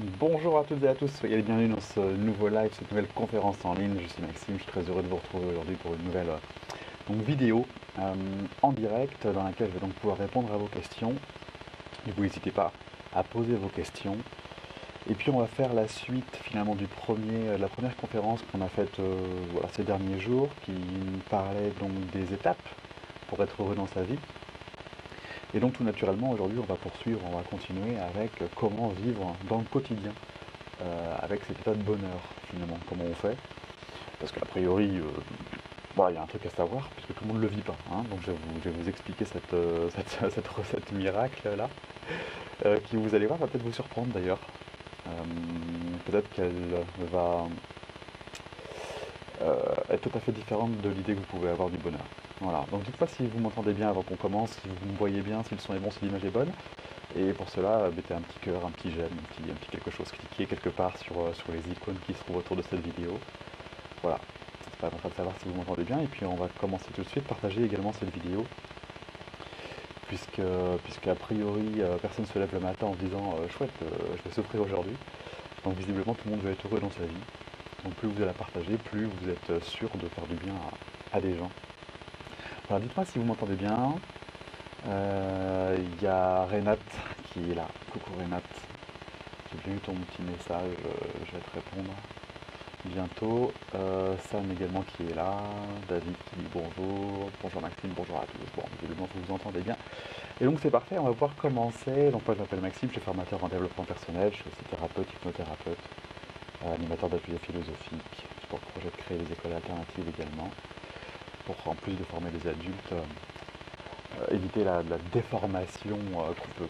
Bonjour à toutes et à tous, soyez les bienvenus dans ce nouveau live, cette nouvelle conférence en ligne. Je suis Maxime, je suis très heureux de vous retrouver aujourd'hui pour une nouvelle euh, vidéo euh, en direct dans laquelle je vais donc pouvoir répondre à vos questions. Du coup, n'hésitez pas à poser vos questions. Et puis on va faire la suite finalement du premier, euh, de la première conférence qu'on a faite ces derniers jours, qui parlait donc des étapes pour être heureux dans sa vie. Et donc tout naturellement, aujourd'hui, on va poursuivre, on va continuer avec comment vivre dans le quotidien, euh, avec cet état de bonheur, finalement, comment on fait? Parce qu'a priori, euh, il y a un truc à savoir, puisque tout le monde ne le vit pas. Hein. donc je vais, vous, expliquer cette, euh, recette miracle-là, qui, vous allez voir, va peut-être vous surprendre d'ailleurs. peut-être qu'elle va être tout à fait différente de l'idée que vous pouvez avoir du bonheur. Voilà, donc dites-moi si vous m'entendez bien avant qu'on commence, si vous me voyez bien, si le son est bon, si l'image est bonne. Et pour cela, mettez un petit cœur, un petit j'aime, un petit, quelque chose, cliquez quelque part sur, euh, sur les icônes qui se trouvent autour de cette vidéo. Voilà, c'est pas train de savoir si vous m'entendez bien. Et puis on va commencer tout de suite, partager également cette vidéo. Puisque, puisque a priori, euh, personne ne se lève le matin en se disant euh, chouette, je vais souffrir aujourd'hui. Donc visiblement, tout le monde veut être heureux dans sa vie. Donc plus vous allez la partager, plus vous êtes sûr de faire du bien à des gens. Alors dites-moi si vous m'entendez bien. Il euh, y a Renate qui est là. Coucou Renate. J'ai vu ton petit message, euh, je vais te répondre bientôt. Euh, Sam également qui est là. David qui dit bonjour. Bonjour Maxime, bonjour à tous. Bon, évidemment vous vous entendez bien. Et donc c'est parfait, on va pouvoir commencer. Donc moi je m'appelle Maxime, je suis formateur en développement personnel, je suis aussi thérapeute, hypnothérapeute, animateur d'ateliers philosophiques. Pour projet de créer des écoles alternatives également pour en plus de former les adultes, euh, euh, éviter la, déformation euh, que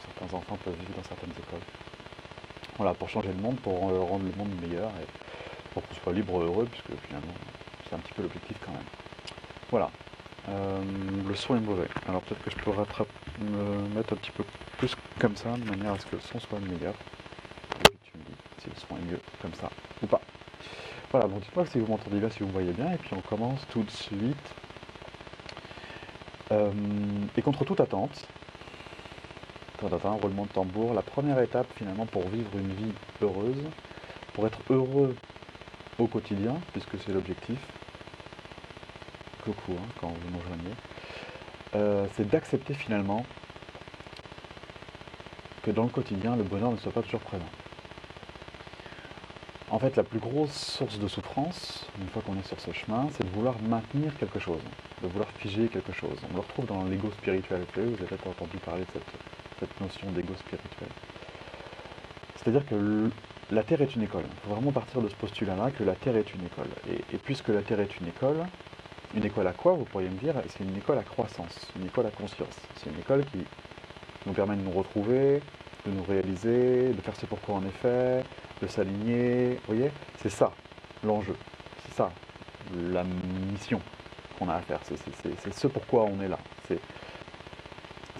certains enfants peuvent vivre dans certaines écoles. Voilà, pour changer le monde, pour rendre le monde meilleur et pour qu'on soit libre et heureux, puisque finalement c'est un petit peu l'objectif quand même. Voilà. le son est mauvais. Alors peut-être que je peux me mettre un petit peu plus comme ça, de manière à ce que le son soit meilleur. Et tu me dis si le son est mieux comme ça ou pas. Voilà, donc dites-moi si vous m'entendez bien, si vous voyez bien, et puis on commence tout de suite. Euh, et contre toute attente, un roulement de tambour, la première étape finalement pour vivre une vie heureuse, pour être heureux au quotidien, puisque c'est l'objectif, coucou hein, quand vous me rejoignez, euh, c'est d'accepter finalement que dans le quotidien, le bonheur ne soit pas toujours présent. En fait, la plus grosse source de souffrance, une fois qu'on est sur ce chemin, c'est de vouloir maintenir quelque chose, de vouloir figer quelque chose. On le retrouve dans l'ego spirituel. Vous avez peut-être entendu parler de cette, notion d'ego spirituel. C'est-à-dire que la Terre est une école. Il faut vraiment partir de ce postulat-là que la Terre est une école. Et, puisque la Terre est une école, une école à quoi, vous pourriez me dire C'est une école à croissance, une école à conscience. C'est une école qui nous permet de nous retrouver, de nous réaliser, de faire ce pourquoi est fait, de s'aligner. Vous voyez C'est ça l'enjeu. C'est ça la mission qu'on a à faire. C'est ce pourquoi on est là. C'est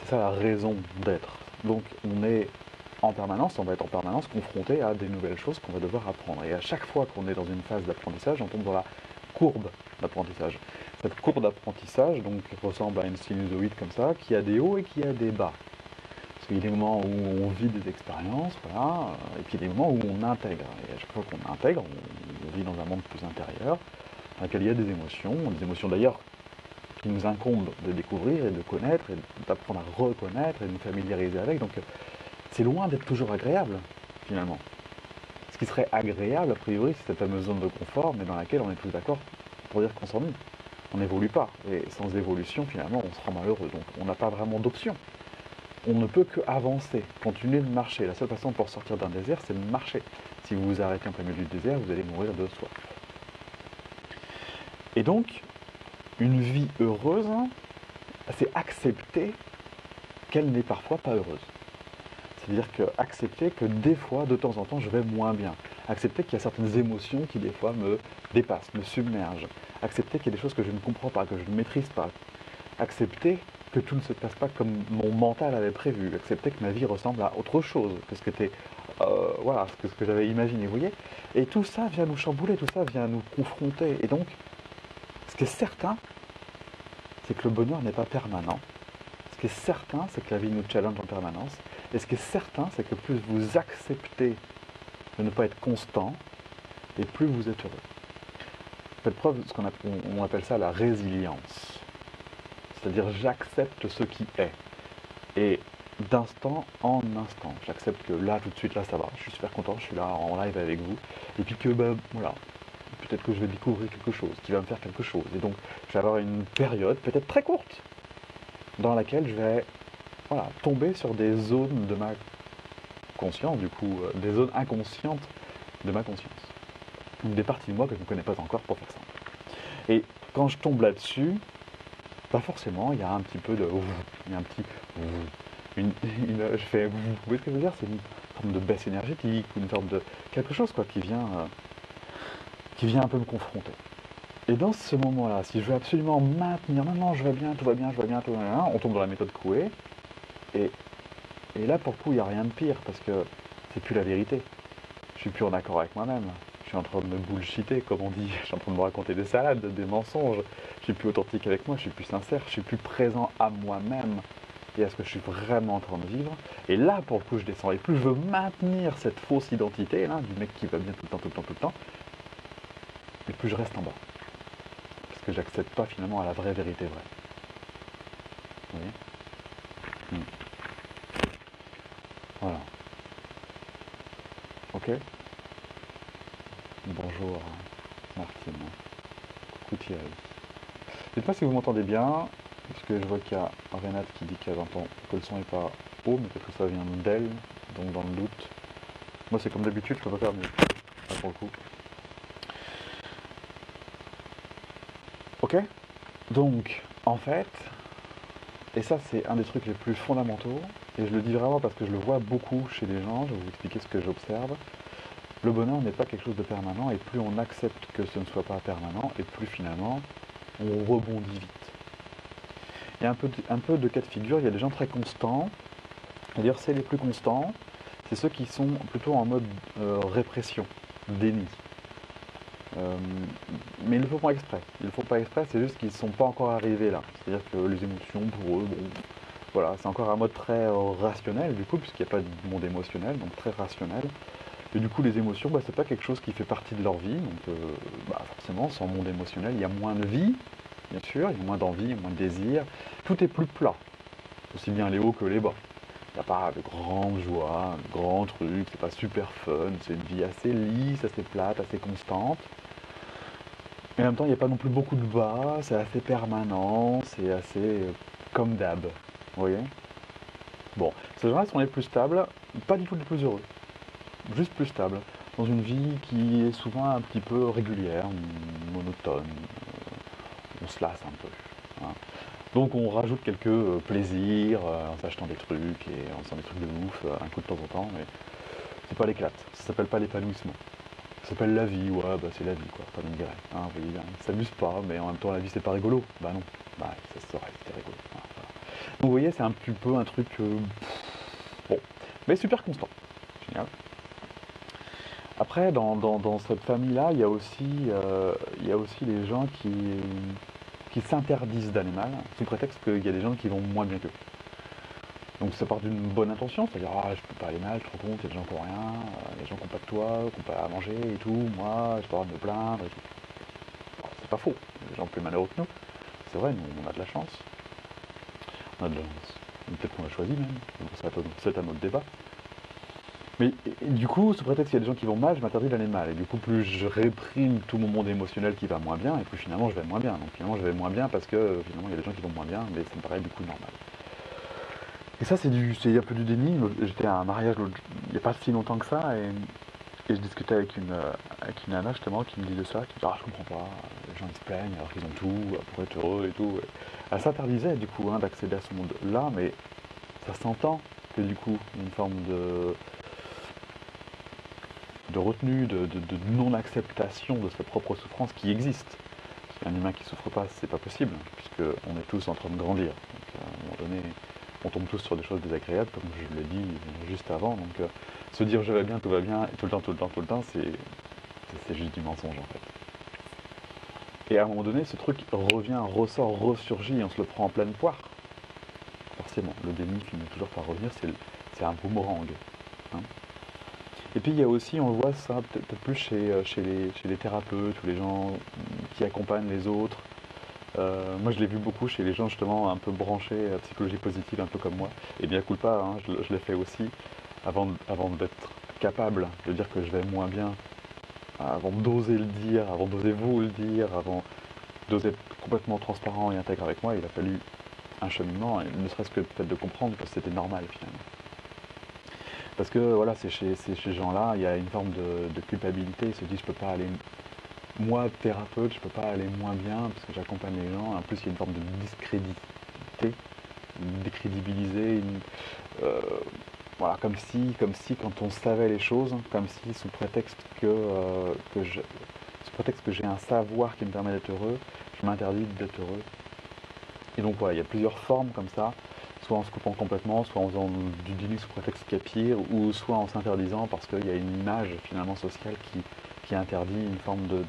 ça la raison d'être. Donc on est en permanence, on va être en permanence confronté à des nouvelles choses qu'on va devoir apprendre. Et à chaque fois qu'on est dans une phase d'apprentissage, on tombe dans la courbe d'apprentissage. Cette courbe d'apprentissage donc ressemble à une sinusoïde comme ça, qui a des hauts et qui a des bas. Parce qu'il y a des moments où on vit des expériences, voilà, et puis il y a des moments où on intègre. Et à chaque fois qu'on intègre, on, vit dans un monde plus intérieur, dans lequel il y a des émotions, des émotions d'ailleurs qui nous incombent de découvrir et de connaître, et d'apprendre à reconnaître et de nous familiariser avec. Donc c'est loin d'être toujours agréable, finalement. Ce qui serait agréable, a priori, c'est cette fameuse zone de confort, mais dans laquelle on est tous d'accord pour dire qu'on s'ennuie. On n'évolue pas. Et sans évolution, finalement, on sera malheureux. Donc on n'a pas vraiment d'option on ne peut qu'avancer, continuer de marcher. La seule façon pour sortir d'un désert, c'est de marcher. Si vous vous arrêtez en plein milieu du désert, vous allez mourir de soif. Et donc, une vie heureuse, c'est accepter qu'elle n'est parfois pas heureuse. C'est-à-dire que accepter que des fois, de temps en temps, je vais moins bien. Accepter qu'il y a certaines émotions qui des fois me dépassent, me submergent. Accepter qu'il y a des choses que je ne comprends pas, que je ne maîtrise pas. Accepter que tout ne se passe pas comme mon mental avait prévu, accepter que ma vie ressemble à autre chose que ce que, euh, voilà, ce que, j'avais imaginé, vous voyez Et tout ça vient nous chambouler, tout ça vient nous confronter. Et donc, ce qui est certain, c'est que le bonheur n'est pas permanent. Ce qui est certain, c'est que la vie nous challenge en permanence. Et ce qui est certain, c'est que plus vous acceptez de ne pas être constant, et plus vous êtes heureux. Faites preuve de ce qu'on appelle, ça la résilience. C'est-à-dire j'accepte ce qui est. Et d'instant en instant. J'accepte que là, tout de suite, là, ça va. Je suis super content, je suis là en live avec vous. Et puis que, ben, voilà, peut-être que je vais découvrir quelque chose, qui va me faire quelque chose. Et donc, je vais avoir une période, peut-être très courte, dans laquelle je vais, voilà, tomber sur des zones de ma conscience, du coup, euh, des zones inconscientes de ma conscience. Des parties de moi que je ne connais pas encore, pour faire simple. Et quand je tombe là-dessus, pas forcément, il y a un petit peu de... Il y a un petit une, je fais, vous voyez ce que je veux dire? C'est une forme de baisse énergétique une forme de quelque chose quoi qui vient, euh, qui vient un peu me confronter. Et dans ce moment-là, si je veux absolument maintenir, non, non, je vais bien, tout va bien, je vais bien, tout va bien, on tombe dans la méthode Coué. Et, et là, pour le coup, il n'y a rien de pire parce que c'est plus la vérité. Je suis plus en accord avec moi-même. Suis en train de me bullshiter, comme on dit. Je suis en train de me raconter des salades, des mensonges. Je suis plus authentique avec moi, je suis plus sincère, je suis plus présent à moi-même et est ce que je suis vraiment en train de vivre. Et là, pour le coup, je descends. Et plus je veux maintenir cette fausse identité, là, du mec qui va bien tout le temps, tout le temps, tout le temps, et plus je reste en bas. Parce que j'accède pas finalement à la vraie vérité vraie. Vous voyez? Hmm. Voilà. Ok? Bonjour Martine. Coucou Thierry. Dites-moi si vous m'entendez bien. Parce que je vois qu'il y a Renate qui dit qu'elle entend que le son n'est pas haut, mais peut-être que ça vient d'elle, donc dans le doute. Moi c'est comme d'habitude, je peux pas faire mieux. pour le coup. Ok? Donc, en fait, et ça c'est un des trucs les plus fondamentaux, et je le dis vraiment parce que je le vois beaucoup chez les gens, je vais vous expliquer ce que j'observe. Le bonheur n'est pas quelque chose de permanent, et plus on accepte que ce ne soit pas permanent, et plus finalement on rebondit vite il y a un peu, de, cas de figure, il y a des gens très constants, c'est-à-dire c'est les plus constants, c'est ceux qui sont plutôt en mode euh, répression, déni. Euh, mais ils ne le font pas exprès. Ils ne le font pas exprès, c'est juste qu'ils ne sont pas encore arrivés là. C'est-à-dire que les émotions, pour eux, voilà, c'est encore un mode très euh, rationnel du coup, puisqu'il n'y a pas de monde émotionnel, donc très rationnel. Et du coup, les émotions, bah, c'est pas quelque chose qui fait partie de leur vie, donc bah, forcément, sans monde émotionnel, il y a moins de vie, bien sûr, il y a moins d'envie, moins de désir. Tout est plus plat, aussi bien les hauts que les bas. Il n'y a pas de grande joie, de grands trucs, c'est pas super fun, c'est une vie assez lisse, assez plate, assez constante. Mais en même temps, il n'y a pas non plus beaucoup de bas, c'est assez permanent, c'est assez euh, comme d'hab. Vous voyez? Bon, ces gens-là sont les plus stables, pas du tout les plus heureux. Juste plus stables. Dans une vie qui est souvent un petit peu régulière, monotone, on se lasse un peu. Hein. Donc on rajoute quelques euh, plaisirs euh, en s'achetant des trucs et en faisant des trucs de ouf euh, un coup de temps en temps, mais c'est pas l'éclate, ça s'appelle pas l'épanouissement. Ça s'appelle la vie, ouais, bah c'est la vie quoi, pas une hein, vous voyez bien. Ils pas, mais en même temps la vie c'est pas rigolo. Bah non, bah ça serait, c'était rigolo. Donc vous voyez, c'est un petit peu un truc, bon, mais super constant. Génial. Après, dans, cette famille-là, il y a aussi, aussi les gens qui, s'interdisent d'aller mal, sous prétexte qu'il y a des gens qui vont moins bien qu'eux. Donc ça part d'une bonne intention, c'est-à-dire ah je peux pas aller mal, je te rends compte, il y a des gens qui n'ont rien, il y a des gens qui n'ont pas de toit, qui n'ont pas à manger et tout, moi je pas de me plaindre et tout. c'est pas faux, il y a des gens plus malheureux que nous. C'est vrai, nous on a de la chance. On a de la chance. Peut-être qu'on l'a choisi même, c'est un autre débat. Mais du coup, sous prétexte qu'il y a des gens qui vont mal, je m'interdis d'aller mal. Et du coup, plus je réprime tout mon monde émotionnel qui va moins bien, et plus finalement je vais moins bien. Donc finalement je vais moins bien parce que finalement il y a des gens qui vont moins bien, mais ça me paraît du coup normal. Et ça c'est un peu du déni. J'étais à un mariage il n'y a pas si longtemps que ça, et, je discutais avec une, avec une nana justement qui me disait ça, qui me ah je comprends pas, les gens ils se plaignent alors qu'ils ont tout pour être heureux et tout. Elle s'interdisait du coup hein, d'accéder à ce monde-là, mais ça s'entend que du coup une forme de de retenue, de, non-acceptation de sa propre souffrance qui existe. Parce qu'un humain qui ne souffre pas, c'est pas possible, puisqu'on est tous en train de grandir. Donc à un moment donné, on tombe tous sur des choses désagréables, comme je l'ai dit juste avant. Donc euh, se dire je vais bien, tout va bien, et tout le temps, tout le temps, tout le temps, c'est juste du mensonge en fait. Et à un moment donné, ce truc revient, ressort, ressurgit, et on se le prend en pleine poire. Forcément, le déni finit toujours par revenir, c'est un boomerang. hein. Et puis il y a aussi, on voit ça peut-être plus chez, euh, chez, les, thérapeutes ou les gens qui accompagnent les autres. Euh, moi je l'ai vu beaucoup chez les gens justement un peu branchés à psychologie positive, un peu comme moi. Et bien pas, hein, je, je l'ai fait aussi avant, d'être capable de dire que je vais moins bien, avant d'oser le dire, avant d'oser vous le dire, avant d'oser être complètement transparent et intègre avec moi, il a fallu un cheminement, ne serait-ce que fait de comprendre que c'était normal finalement. Parce que voilà, c'est chez, ces gens-là, il y a une forme de, culpabilité, ils se disent je peux pas aller, moi thérapeute, je peux pas aller moins bien parce que j'accompagne les gens, en plus il y a une forme de discrédité, décrédibiliser, euh, voilà, comme si, comme si quand on savait les choses, comme si sous prétexte que, euh, que je, sous prétexte que j'ai un savoir qui me permet d'être heureux, je m'interdis d'être heureux. Et donc voilà, il y a plusieurs formes comme ça, soit en se coupant complètement, soit en faisant du déni sous prétexte qu'il y a pire, ou soit en s'interdisant parce qu'il y a une image finalement sociale qui, qui interdit une forme de,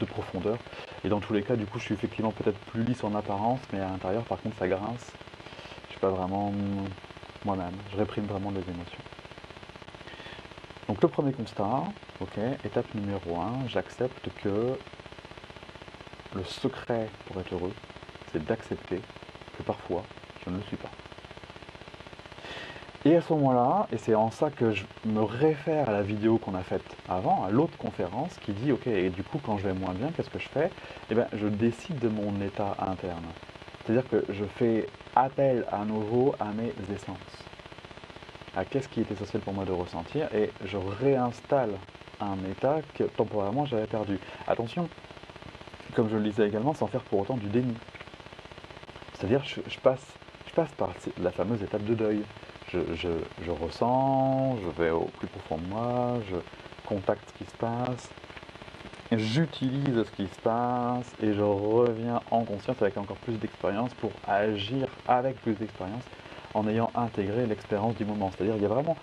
de profondeur. Et dans tous les cas, du coup, je suis effectivement peut-être plus lisse en apparence, mais à l'intérieur, par contre, ça grince. Je suis pas vraiment moi-même. Je réprime vraiment les émotions. Donc le premier constat, ok, étape numéro 1, j'accepte que le secret pour être heureux, c'est d'accepter que parfois je ne le suis pas. Et à ce moment-là, et c'est en ça que je me réfère à la vidéo qu'on a faite avant, à l'autre conférence, qui dit, ok, et du coup quand je vais moins bien, qu'est-ce que je fais? Eh bien, je décide de mon état interne. C'est-à-dire que je fais appel à nouveau à mes essences, à qu'est-ce qui est essentiel pour moi de ressentir, et je réinstalle un état que temporairement j'avais perdu. Attention, comme je le disais également, sans faire pour autant du déni. C'est-à-dire, je, je, passe, par la fameuse étape de deuil. Je, je, je, ressens, je vais au plus profond de moi, je contacte ce qui se passe, j'utilise ce qui se passe et je reviens en conscience avec encore plus d'expérience pour agir avec plus d'expérience en ayant intégré l'expérience du moment. C'est-à-dire, il y a vraiment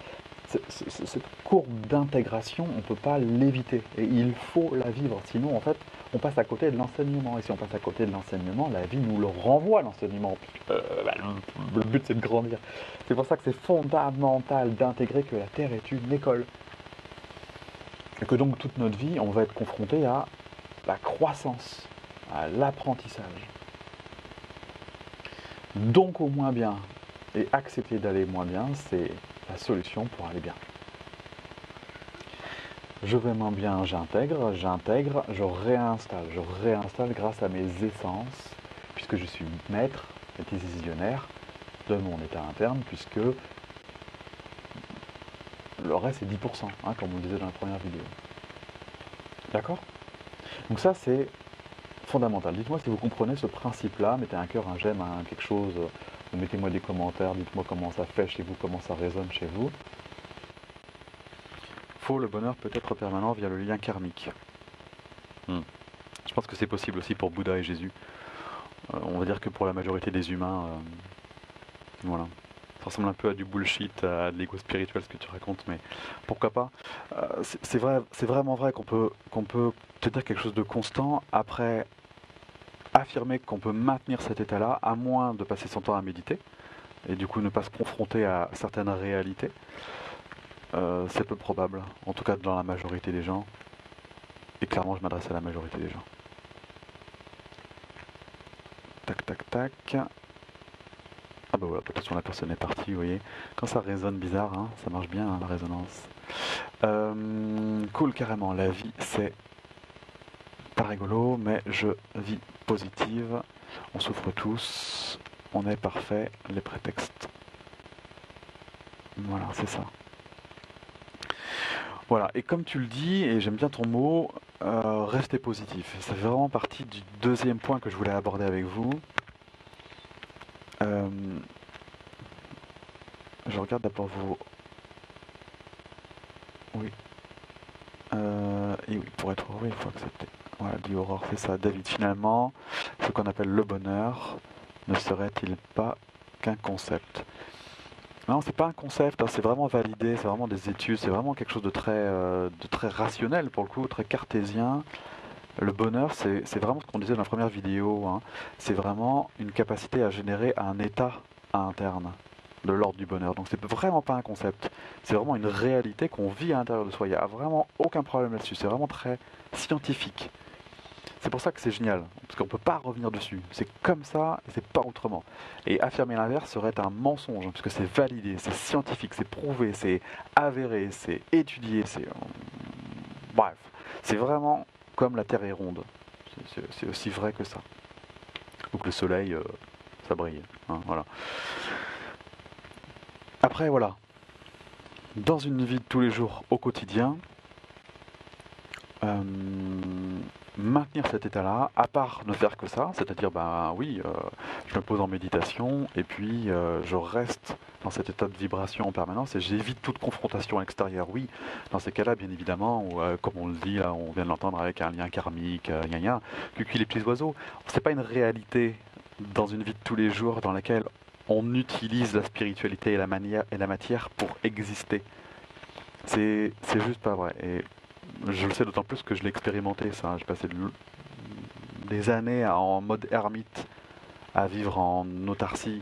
cette courbe d'intégration, on ne peut pas l'éviter et il faut la vivre. Sinon, en fait, on passe à côté de l'enseignement. Et si on passe à côté de l'enseignement, la vie nous le renvoie, l'enseignement. Euh, bah, le but, c'est de grandir. C'est pour ça que c'est fondamental d'intégrer que la Terre est une école. Et que donc, toute notre vie, on va être confronté à la croissance, à l'apprentissage. Donc, au moins bien. Et accepter d'aller moins bien, c'est la solution pour aller bien. Je vais moins bien, j'intègre, j'intègre, je réinstalle, je réinstalle grâce à mes essences, puisque je suis maître et décisionnaire de mon état interne, puisque le reste c'est 10%, hein, comme on le disait dans la première vidéo. D'accord? Donc ça c'est fondamental. Dites-moi si vous comprenez ce principe-là, mettez un cœur, un j'aime, un quelque chose, mettez-moi des commentaires, dites-moi comment ça fait chez vous, comment ça résonne chez vous. Faux, le bonheur peut être permanent via le lien karmique. Hmm. Je pense que c'est possible aussi pour Bouddha et Jésus. Euh, on va dire que pour la majorité des humains, euh, voilà. Ça ressemble un peu à du bullshit, à de l'ego spirituel ce que tu racontes, mais pourquoi pas. Euh, c'est vrai, vraiment vrai qu'on peut, qu'on peut te dire quelque chose de constant après affirmer qu'on peut maintenir cet état-là, à moins de passer son temps à méditer, et du coup ne pas se confronter à certaines réalités. Euh, c'est peu probable, en tout cas dans la majorité des gens. Et clairement, je m'adresse à la majorité des gens. Tac, tac, tac. Ah bah voilà, attention, la personne est partie, vous voyez. Quand ça résonne bizarre, hein, ça marche bien, hein, la résonance. Euh, cool, carrément, la vie, c'est rigolo, mais je vis positive. On souffre tous, on est parfait, les prétextes. Voilà, c'est ça. Voilà, et comme tu le dis, et j'aime bien ton mot, euh, restez positif. Ça fait vraiment partie du deuxième point que je voulais aborder avec vous. Euh, je regarde d'abord vos... Oui. Euh, et oui, pour être heureux, il faut accepter. Voilà, dit Aurore, c'est ça. David, finalement, ce qu'on appelle le bonheur ne serait-il pas qu'un concept? Non, c'est pas un concept, hein, c'est vraiment validé, c'est vraiment des études, c'est vraiment quelque chose de très, euh, de très rationnel pour le coup, très cartésien. Le bonheur, c'est vraiment ce qu'on disait dans la première vidéo, hein. c'est vraiment une capacité à générer un état interne. de l'ordre du bonheur. Donc c'est vraiment pas un concept, c'est vraiment une réalité qu'on vit à l'intérieur de soi. Il n'y a vraiment aucun problème là-dessus, c'est vraiment très scientifique. C'est pour ça que c'est génial, parce qu'on ne peut pas revenir dessus. C'est comme ça et c'est pas autrement. Et affirmer l'inverse serait un mensonge, puisque c'est validé, c'est scientifique, c'est prouvé, c'est avéré, c'est étudié, c'est. Bref, c'est vraiment comme la Terre est ronde. C'est aussi vrai que ça. Ou que le soleil, euh, ça brille. Hein, voilà. Après, voilà. Dans une vie de tous les jours, au quotidien, euh, maintenir cet état-là, à part ne faire que ça, c'est-à-dire, ben oui, euh, je me pose en méditation et puis euh, je reste dans cet état de vibration en permanence et j'évite toute confrontation extérieure. Oui, dans ces cas-là, bien évidemment, euh, comme on le dit, là, on vient de l'entendre avec un lien karmique, gna gna, cucu les petits oiseaux, c'est pas une réalité dans une vie de tous les jours dans laquelle on utilise la spiritualité et la, et la matière pour exister. C'est juste pas vrai. Et je le sais d'autant plus que je l'ai expérimenté ça. J'ai passé des années en mode ermite à vivre en autarcie,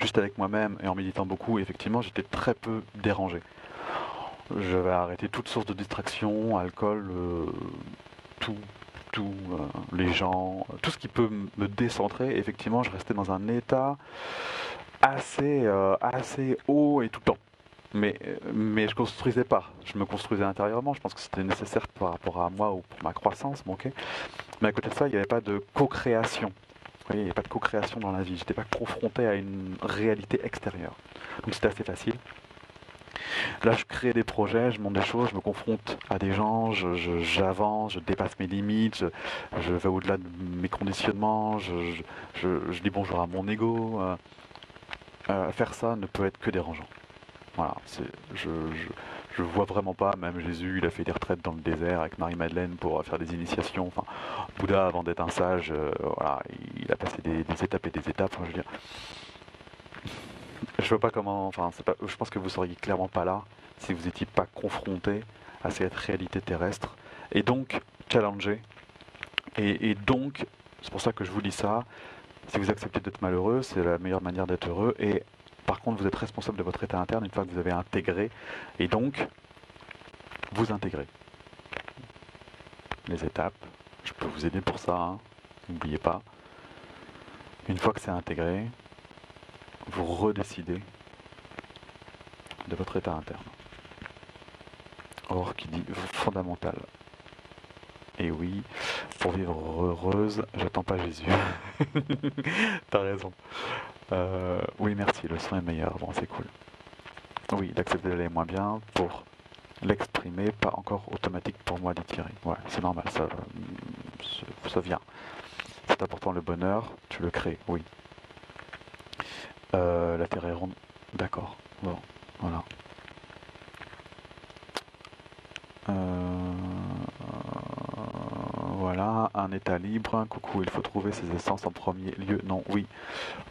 juste avec moi-même et en méditant beaucoup. effectivement, j'étais très peu dérangé. Je vais arrêter toute source de distraction, alcool, euh, tout, tout, euh, les gens, tout ce qui peut me décentrer. effectivement, je restais dans un état assez, euh, assez haut et tout le temps mais, mais je construisais pas. Je me construisais intérieurement. Je pense que c'était nécessaire par rapport à moi ou pour ma croissance. Mais à côté de ça, il n'y avait pas de co-création. Il n'y avait pas de co-création dans la vie. Je n'étais pas confronté à une réalité extérieure. Donc c'était assez facile. Là, je crée des projets, je monte des choses, je me confronte à des gens, j'avance, je, dépasse mes limites, je, vais au-delà de mes conditionnements, je, dis bonjour à mon ego. Euh, euh, faire ça ne peut être que dérangeant. Voilà, je, je, vois vraiment pas, même Jésus, il a fait des retraites dans le désert avec Marie-Madeleine pour faire des initiations. Enfin, Bouddha, avant d'être un sage, euh, voilà, il a passé des, étapes et des étapes. je veux dire, je vois pas comment, enfin, je pense que vous seriez clairement pas là si vous n'étiez pas confronté à cette réalité terrestre et donc challengé. Et, et donc, c'est pour ça que je vous dis ça. Si vous acceptez d'être malheureux, c'est la meilleure manière d'être heureux. Et par contre, vous êtes responsable de votre état interne une fois que vous avez intégré, et donc, vous intégrez les étapes. Je peux vous aider pour ça, hein. n'oubliez pas. Une fois que c'est intégré, vous redécidez de votre état interne. Or, qui dit fondamental. Et oui, pour vivre heureuse, j'attends pas Jésus. T'as raison. Euh, oui, merci, le son est meilleur. Bon, c'est cool. Oui, d'accepter d'aller moins bien pour l'exprimer, pas encore automatique pour moi d'étirer. Ouais, c'est normal, ça, ça vient. C'est important le bonheur, tu le crées, oui. Euh, la Terre est ronde, d'accord. Bon, voilà. Euh, voilà, un état libre. Coucou, il faut trouver ses essences en premier lieu. Non, oui.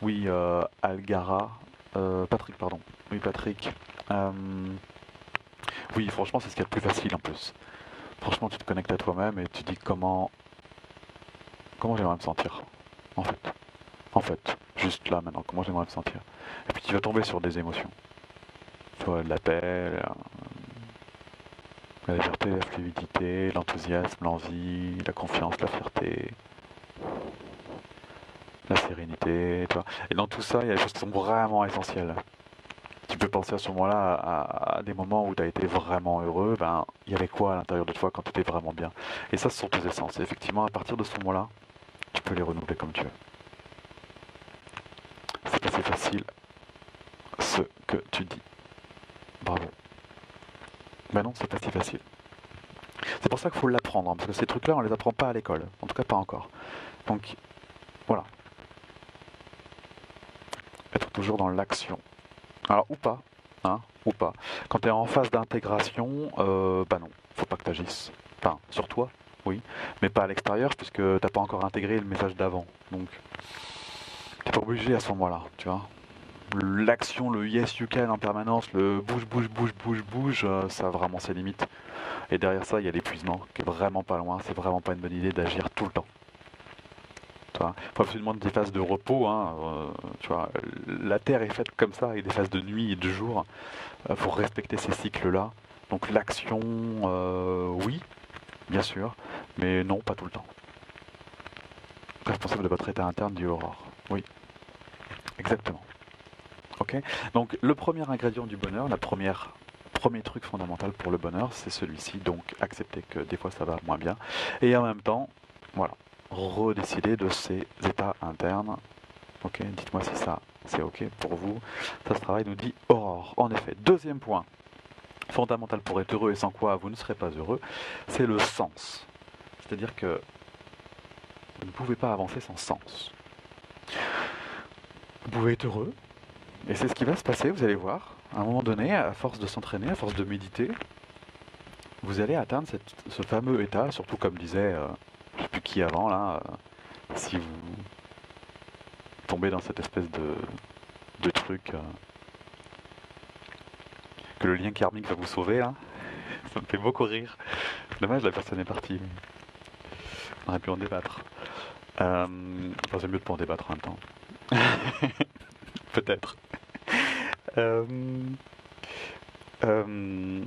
Oui, euh, Algara. Euh, Patrick, pardon. Oui, Patrick. Euh, oui, franchement, c'est ce qui est le plus facile en plus. Franchement, tu te connectes à toi-même et tu dis comment. Comment j'aimerais me sentir, en fait. En fait, juste là maintenant, comment j'aimerais me sentir. Et puis tu vas tomber sur des émotions. Tu vois, de la paix, la légèreté, la fluidité, l'enthousiasme, l'envie, la confiance, la fierté, la sérénité. Et dans tout ça, il y a des choses qui sont vraiment essentielles. Tu peux penser à ce moment-là à, des moments où tu as été vraiment heureux, ben, il y avait quoi à l'intérieur de toi quand tu étais vraiment bien? Et ça, ce sont tes essences. Effectivement, à partir de ce moment-là, tu peux les renouveler comme tu veux. C'est assez facile ce que tu dis. Ben non, c'est pas si facile. C'est pour ça qu'il faut l'apprendre, hein, parce que ces trucs-là, on les apprend pas à l'école. En tout cas, pas encore. Donc, voilà. Être toujours dans l'action. Alors, ou pas, hein, ou pas. Quand tu es en phase d'intégration, euh, bah non, faut pas que tu agisses. Enfin, sur toi, oui, mais pas à l'extérieur, puisque t'as pas encore intégré le message d'avant. Donc, t'es pas obligé à ce moment-là, tu vois l'action, le yes you can en permanence, le bouge, bouge, bouge, bouge, bouge, euh, ça a vraiment ses limites. Et derrière ça, il y a l'épuisement qui est vraiment pas loin. C'est vraiment pas une bonne idée d'agir tout le temps. Il faut absolument des phases de repos. Hein, euh, tu vois, la Terre est faite comme ça, avec des phases de nuit et de jour. Il faut respecter ces cycles-là. Donc l'action, oui, bien sûr, mais non, pas tout le temps. Responsable de votre état interne du Aurore. Oui, exactement. Donc le premier ingrédient du bonheur, la première premier truc fondamental pour le bonheur, c'est celui-ci. Donc accepter que des fois ça va moins bien. Et en même temps, voilà, redécider de ces états internes. Dites-moi si ça c'est ok pour vous. Ça se travaille, nous dit Aurore. En effet, deuxième point fondamental pour être heureux et sans quoi vous ne serez pas heureux, c'est le sens. C'est-à-dire que vous ne pouvez pas avancer sans sens. Vous pouvez être heureux, et c'est ce qui va se passer, vous allez voir. À un moment donné, à force de s'entraîner, à force de méditer, vous allez atteindre ce fameux état, surtout comme disait, euh, je ne sais plus qui avant, là, euh, si vous tombez dans cette espèce de, de truc, euh, que le lien karmique va vous sauver, ça me fait beaucoup rire. Dommage, la personne est partie. On aurait pu en débattre. c'est mieux de pas en débattre en même temps. Peut-être. Euh, euh,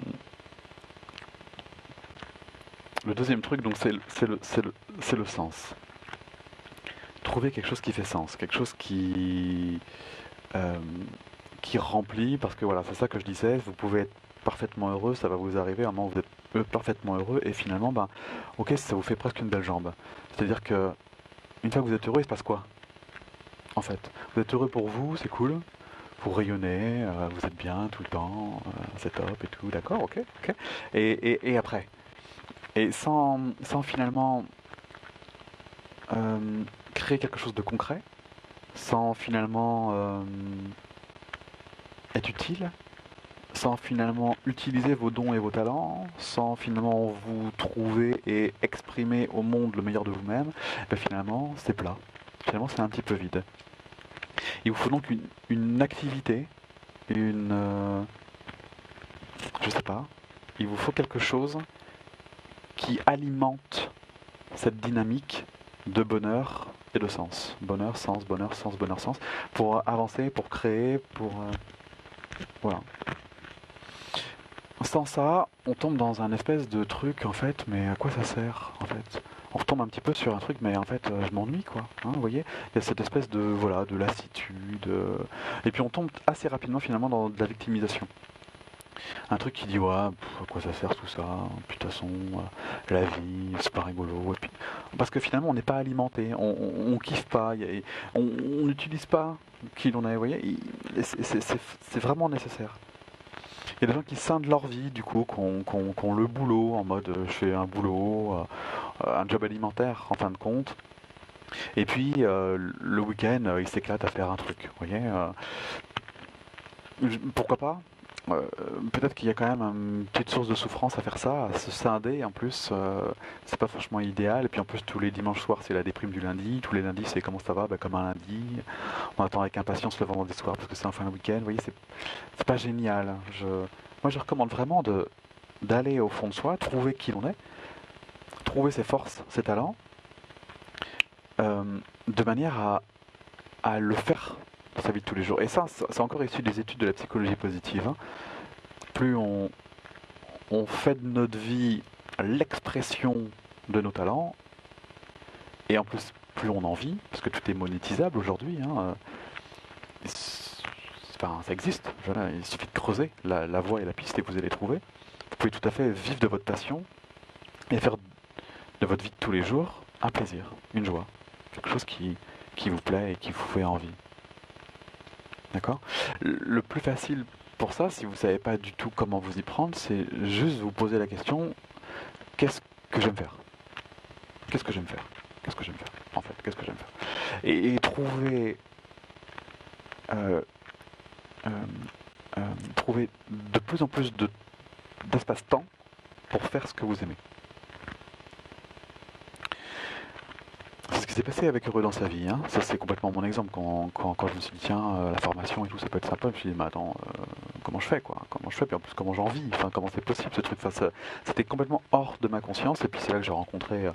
le deuxième truc, donc, c'est le, le, le, sens. Trouver quelque chose qui fait sens, quelque chose qui, euh, qui remplit, parce que voilà, c'est ça que je disais, vous pouvez être parfaitement heureux, ça va vous arriver, à un moment vous êtes parfaitement heureux, et finalement, ben, ok, ça vous fait presque une belle jambe. C'est-à-dire que, une fois que vous êtes heureux, il se passe quoi? En fait, vous êtes heureux pour vous, c'est cool, vous rayonnez, euh, vous êtes bien tout le temps, euh, c'est top et tout, d'accord, ok, ok. Et, après? Et sans, sans finalement euh, créer quelque chose de concret, sans finalement être utile, sans finalement utiliser vos dons et vos talents, sans finalement vous trouver et exprimer au monde le meilleur de vous-même, ben finalement c'est plat. Finalement c'est un petit peu vide. Il vous faut donc une, activité, une... Euh, je sais pas. Il vous faut quelque chose qui alimente cette dynamique de bonheur et de sens. Bonheur, sens, bonheur, sens, bonheur, sens. Pour avancer, pour créer, pour... Euh, voilà. Sans ça, on tombe dans un espèce de truc, en fait, mais à quoi ça sert, en fait? On retombe un petit peu sur un truc, mais en fait, euh, je m'ennuie, quoi. Hein, vous voyez Il y a cette espèce de, voilà, de lassitude. Euh, et puis on tombe assez rapidement, finalement, dans de la victimisation. Un truc qui dit, ouais, à quoi ça sert tout ça toute façon, euh, la vie, c'est pas rigolo. Parce que finalement, on n'est pas alimenté, on, on, kiffe pas, on n'utilise pas qui l'on a, vous voyez C'est vraiment nécessaire. Il y a des gens qui scindent leur vie, du coup, qui ont, le boulot, en mode je fais un boulot, un job alimentaire en fin de compte. Et puis euh, le week-end, euh, il s'éclate à faire un truc. Vous voyez Pourquoi pas peut-être qu'il y a quand même une petite source de souffrance à faire ça, à se scinder. En plus, c'est pas franchement idéal. Et puis en plus, tous les dimanches soirs, c'est la déprime du lundi. Tous les lundis, c'est comment ça va? Bah, Comme un lundi. On attend avec impatience le vendredi soir parce que c'est enfin le week-end. Vous voyez, c'est pas génial. Moi, je recommande vraiment d'aller au fond de soi, trouver qui l'on est, trouver ses forces, ses talents, euh, de manière à, à, le faire dans sa vie de tous les jours. Et ça, c'est encore issu des études de la psychologie positive. Hein. Plus on, fait de notre vie l'expression de nos talents, et en plus, plus on en vit, parce que tout est monétisable aujourd'hui. Hein, euh, enfin, ça existe. il suffit de creuser la, la voie et la piste et vous allez trouver. Vous pouvez tout à fait vivre de votre passion et faire de votre vie de tous les jours un plaisir, une joie, quelque chose qui, vous plaît et qui vous fait envie. D'accord? Le plus facile pour ça, si vous ne savez pas du tout comment vous y prendre, c'est juste vous poser la question qu'est-ce que j'aime faire? Qu'est-ce que j'aime faire? Qu'est-ce que j'aime faire En fait, qu'est-ce que j'aime faire? Et, euh, euh, euh, trouver de plus en plus d'espace-temps pour faire ce que vous aimez. S'est passé avec Heureux dans sa vie. Hein. Ça, c'est complètement mon exemple. Quand, quand, je me suis dit, tiens, euh, la formation et tout, ça peut être sympa, je me suis dit, mais attends, euh, comment je fais, quoi? Comment je fais, puis en plus comment j'en vis, enfin comment c'est possible ce truc? Enfin, c'était complètement hors de ma conscience. Et puis c'est là que j'ai rencontré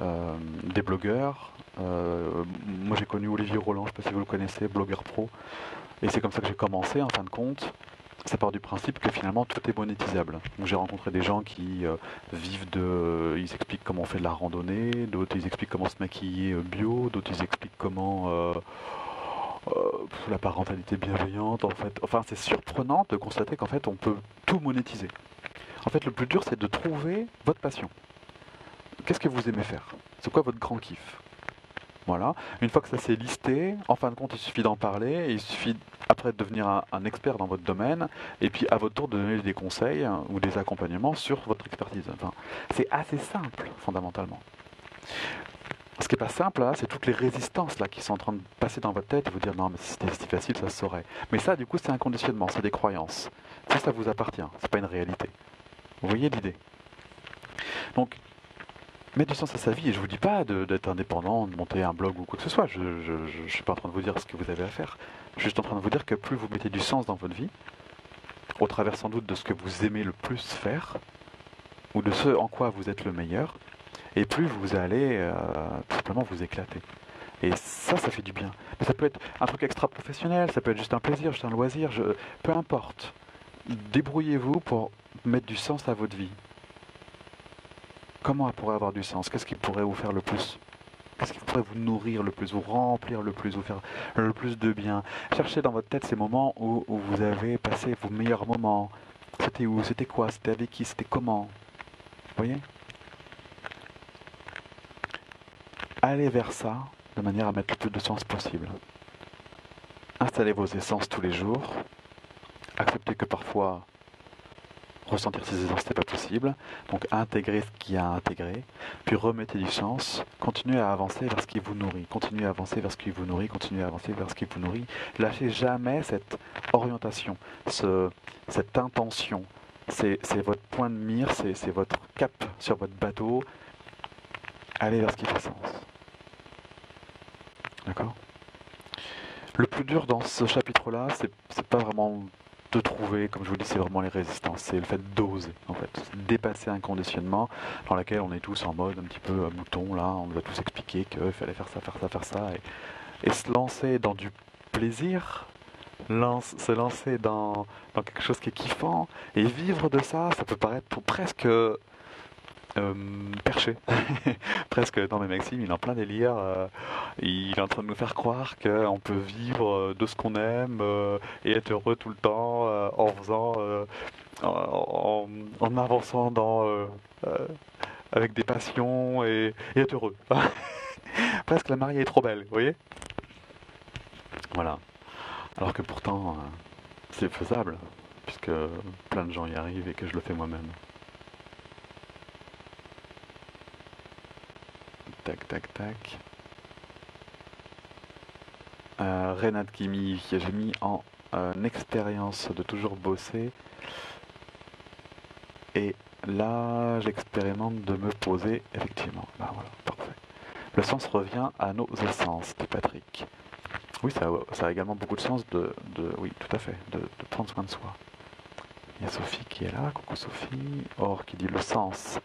euh, des blogueurs. Moi j'ai connu Olivier Roland, je ne sais pas si vous le connaissez, blogueur pro. Et c'est comme ça que j'ai commencé en fin de compte ça part du principe que finalement tout est monétisable. J'ai rencontré des gens qui euh, vivent de. Ils expliquent comment on fait de la randonnée, d'autres ils expliquent comment se maquiller bio, d'autres ils expliquent comment. Euh, euh, la parentalité bienveillante, en fait. Enfin, c'est surprenant de constater qu'en fait, on peut tout monétiser. En fait, le plus dur, c'est de trouver votre passion. Qu'est-ce que vous aimez faire? C'est quoi votre grand kiff? Voilà. Une fois que ça s'est listé, en fin de compte, il suffit d'en parler, il suffit après de devenir un, expert dans votre domaine, et puis à votre tour de donner des conseils hein, ou des accompagnements sur votre expertise. Enfin, c'est assez simple, fondamentalement. Ce qui n'est pas simple, là, c'est toutes les résistances là, qui sont en train de passer dans votre tête et vous dire non, mais si c'était si facile, ça se saurait. Mais ça, du coup, c'est un conditionnement, c'est des croyances. Ça, ça vous appartient, c'est pas une réalité. Vous voyez l'idée? Donc, mettre du sens à sa vie. Et je vous dis pas d'être indépendant, de monter un blog ou quoi que ce soit. Je ne suis pas en train de vous dire ce que vous avez à faire. Je suis juste en train de vous dire que plus vous mettez du sens dans votre vie, au travers sans doute de ce que vous aimez le plus faire, ou de ce en quoi vous êtes le meilleur, et plus vous allez euh, tout simplement vous éclater. Et ça, ça fait du bien. Mais ça peut être un truc extra professionnel, ça peut être juste un plaisir, juste un loisir, je... peu importe. Débrouillez-vous pour mettre du sens à votre vie comment elle pourrait avoir du sens? Qu'est-ce qui pourrait vous faire le plus? Qu'est-ce qui pourrait vous nourrir le plus, vous remplir le plus, vous faire le plus de bien? Cherchez dans votre tête ces moments où, vous avez passé vos meilleurs moments. C'était où? C'était quoi? C'était avec qui? C'était comment? Vous voyez? Allez vers ça de manière à mettre le plus de sens possible. Installez vos essences tous les jours. Acceptez que parfois ressentir ces ce n'est pas possible. Donc intégrer ce qui a intégré, puis remettez du sens, continuez à avancer vers ce qui vous nourrit, continuez à avancer vers ce qui vous nourrit, continuez à avancer vers ce qui vous nourrit. Lâchez jamais cette orientation, ce, cette intention. C'est votre point de mire, c'est votre cap sur votre bateau. Allez vers ce qui fait sens. D'accord? Le plus dur dans ce chapitre-là, c'est pas vraiment de trouver, comme je vous dis, c'est vraiment les résistances, c'est le fait d'oser, en fait, dépasser un conditionnement dans lequel on est tous en mode un petit peu euh, mouton, là, on nous a tous expliqué qu'il fallait faire ça, faire ça, faire ça, et, se lancer dans du plaisir, se lancer dans, dans, quelque chose qui est kiffant, et vivre de ça, ça peut paraître presque euh, perché. Presque, dans mes Maxime, il est en plein délire. Euh, il est en train de nous faire croire qu'on peut vivre euh, de ce qu'on aime et être heureux tout le temps en faisant, en, avançant dans, avec des passions et, être heureux. Presque la mariée est trop belle, vous voyez? Voilà. Alors que pourtant, c'est faisable, puisque plein de gens y arrivent et que je le fais moi-même. Tac, tac, tac. Euh, Renat Kimi, j'ai mis en euh, expérience de toujours bosser. Et là, j'expérimente de me poser, effectivement. Bah voilà, parfait. Le sens revient à nos essences, dit Patrick. Oui, ça, a également beaucoup de sens de, oui, tout à fait, de, prendre soin de soi. Il y a Sophie qui est là, coucou Sophie. Or qui dit le sens.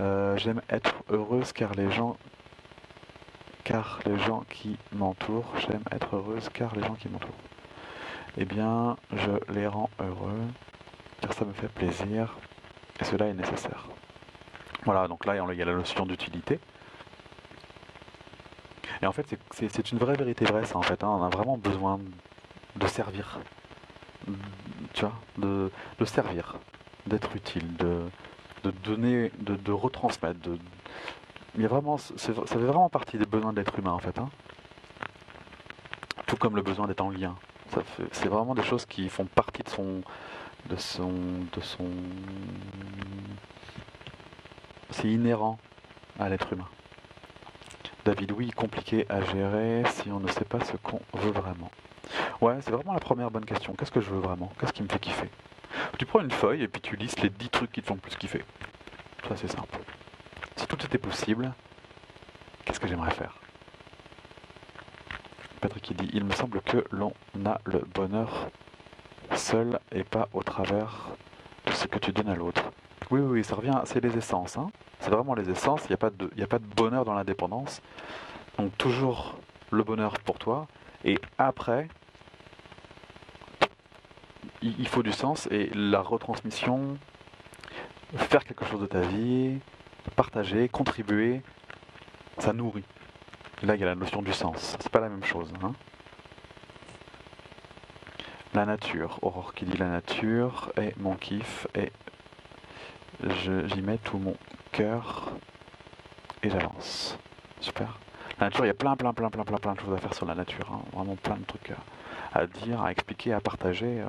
Euh, j'aime être heureuse car les gens car les gens qui m'entourent, j'aime être heureuse car les gens qui m'entourent. Eh bien, je les rends heureux car ça me fait plaisir et cela est nécessaire. Voilà, donc là il y a la notion d'utilité. Et en fait, c'est une vraie vérité vraie, ça en fait. Hein. On a vraiment besoin de servir. Tu vois, de, servir, d'être utile, de, de donner, de, de retransmettre, de, il vraiment, ça fait vraiment partie des besoins d'être humain en fait. Hein. Tout comme le besoin d'être en lien. C'est vraiment des choses qui font partie de son, de son, de son. C'est inhérent à l'être humain. David, oui, compliqué à gérer si on ne sait pas ce qu'on veut vraiment. Ouais, c'est vraiment la première bonne question. Qu'est-ce que je veux vraiment? Qu'est-ce qui me fait kiffer? Tu prends une feuille et puis tu listes les 10 trucs qui te font le plus kiffer. Ça, c'est simple. Si tout était possible, qu'est-ce que j'aimerais faire? Patrick dit, il me semble que l'on a le bonheur seul et pas au travers de ce que tu donnes à l'autre. Oui, oui, ça revient, c'est les essences. Hein. C'est vraiment les essences, il n'y a pas de bonheur dans l'indépendance. Donc toujours le bonheur pour toi. Et après, il faut du sens et la retransmission, faire quelque chose de ta vie, partager, contribuer, ça nourrit. Là, il y a la notion du sens. C'est pas la même chose. Hein. la nature. Aurore qui dit la nature est mon kiff et j'y mets tout mon cœur et j'avance. Super. La nature, il y a plein, plein, plein, plein, plein, plein de choses à faire sur la nature. Hein. Vraiment plein de trucs à, dire, à expliquer, à partager. Euh.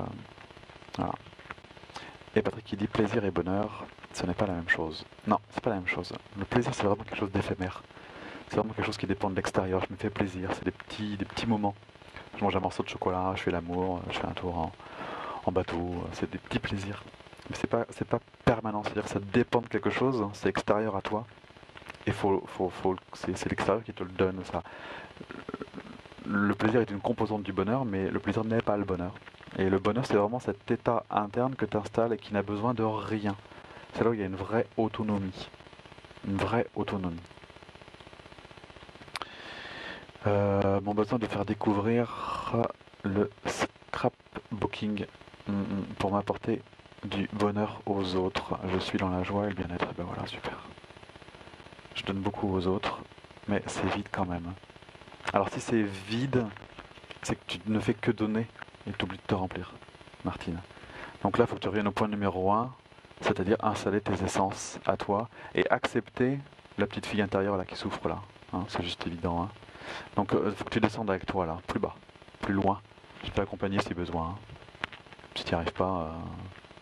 Et Patrick qui dit plaisir et bonheur, ce n'est pas la même chose. Non, c'est pas la même chose. Le plaisir, c'est vraiment quelque chose d'éphémère. C'est vraiment quelque chose qui dépend de l'extérieur. Je me fais plaisir. C'est des petits, des petits moments. Je mange un morceau de chocolat, je fais l'amour, je fais un tour en, bateau. C'est des petits plaisirs. Mais c'est pas, c'est pas permanent. C'est-à-dire que ça dépend de quelque chose. C'est extérieur à toi. Et faut, faut, faut, c'est, l'extérieur qui te le donne. Ça. Le plaisir est une composante du bonheur, mais le plaisir n'est pas le bonheur. Et le bonheur, c'est vraiment cet état interne que tu installes et qui n'a besoin de rien. C'est là où il y a une vraie autonomie. Une vraie autonomie. Euh, mon besoin de faire découvrir le scrapbooking mm, mm, pour m'apporter du bonheur aux autres. Je suis dans la joie et le bien-être. Ben voilà, super. Je donne beaucoup aux autres, mais c'est vide quand même. Alors si c'est vide, c'est que tu ne fais que donner et tu oublies de te remplir, Martine. Donc là, il faut que tu reviennes au point numéro 1, c'est-à-dire installer tes essences à toi et accepter la petite fille intérieure là qui souffre là. Hein, c'est juste évident. Hein. Donc il euh, faut que tu descendes avec toi là, plus bas, plus loin. Je peux accompagner si besoin. Hein. Si tu n'y arrives pas, euh,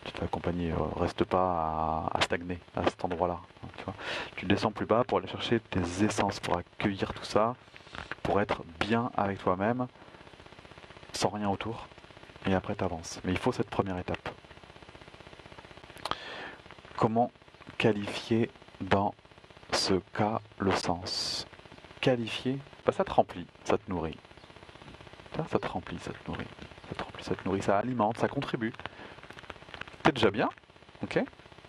tu peux accompagner. Euh, reste pas à, stagner à cet endroit-là. tu, tu descends plus bas pour aller chercher tes essences, pour accueillir tout ça, pour être bien avec toi-même, sans rien autour et après tu avances. Mais il faut cette première étape. Comment qualifier dans ce cas le sens? Qualifier, bah, ça te remplit, ça te nourrit. Ça, te remplit, ça te nourrit. Ça te remplit, ça te nourrit, ça alimente, ça contribue. T'es déjà bien, ok?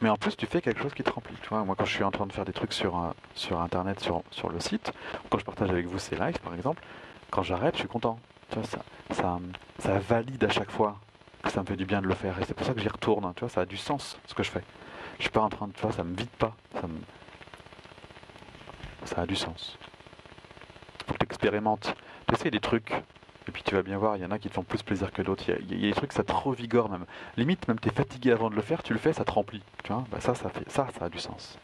Mais en plus, tu fais quelque chose qui te remplit. Tu vois, moi, quand je suis en train de faire des trucs sur, sur Internet, sur, sur le site, quand je partage avec vous ces lives, par exemple, quand j'arrête, je suis content. Tu vois, ça, valide à chaque fois que ça me fait du bien de le faire. Et c'est pour ça que j'y retourne. Tu vois, ça a du sens ce que je fais. Je suis pas en train de, tu vois, ça me vide pas. Ça, a du sens. Faut que tu expérimentes. Tu essaies des trucs. Et puis tu vas bien voir, il y en a qui te font plus plaisir que d'autres. Il, y, a des trucs, ça te revigore même. Limite, même tu es fatigué avant de le faire, tu le fais, ça te remplit. Tu vois bah, ça, ça, fait, ça, ça a du sens.